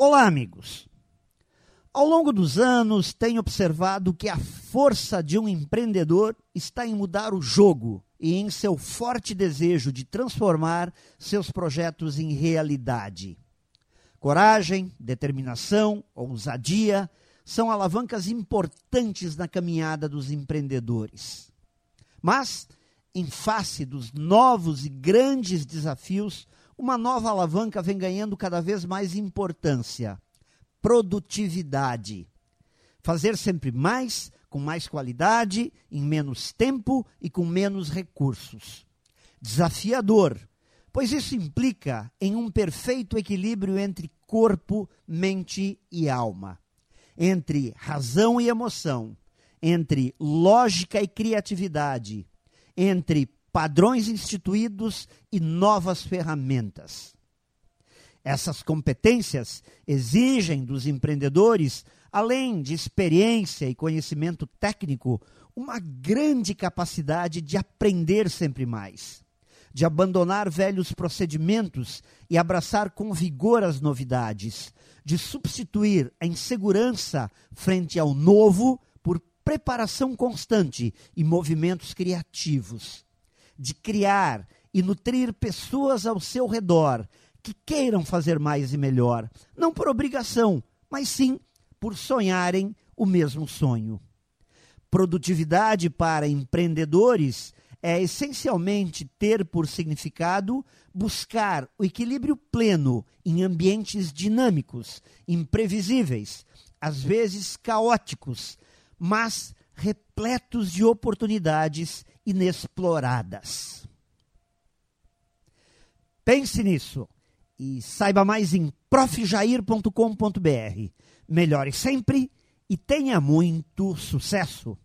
Olá, amigos. Ao longo dos anos, tenho observado que a força de um empreendedor está em mudar o jogo e em seu forte desejo de transformar seus projetos em realidade. Coragem, determinação, ousadia são alavancas importantes na caminhada dos empreendedores. Mas, em face dos novos e grandes desafios, uma nova alavanca vem ganhando cada vez mais importância: produtividade. Fazer sempre mais, com mais qualidade, em menos tempo e com menos recursos. Desafiador, pois isso implica em um perfeito equilíbrio entre corpo, mente e alma, entre razão e emoção, entre lógica e criatividade, entre padrões instituídos e novas ferramentas. Essas competências exigem dos empreendedores, além de experiência e conhecimento técnico, uma grande capacidade de aprender sempre mais, de abandonar velhos procedimentos e abraçar com vigor as novidades, de substituir a insegurança frente ao novo por preparação constante e movimentos criativos, de criar e nutrir pessoas ao seu redor que queiram fazer mais e melhor, não por obrigação, mas sim por sonharem o mesmo sonho. Produtividade para empreendedores é essencialmente ter por significado buscar o equilíbrio pleno em ambientes dinâmicos, imprevisíveis, às vezes caóticos, mas repletos de oportunidades inexploradas. Pense nisso e saiba mais em profjair.com.br. Melhore sempre e tenha muito sucesso!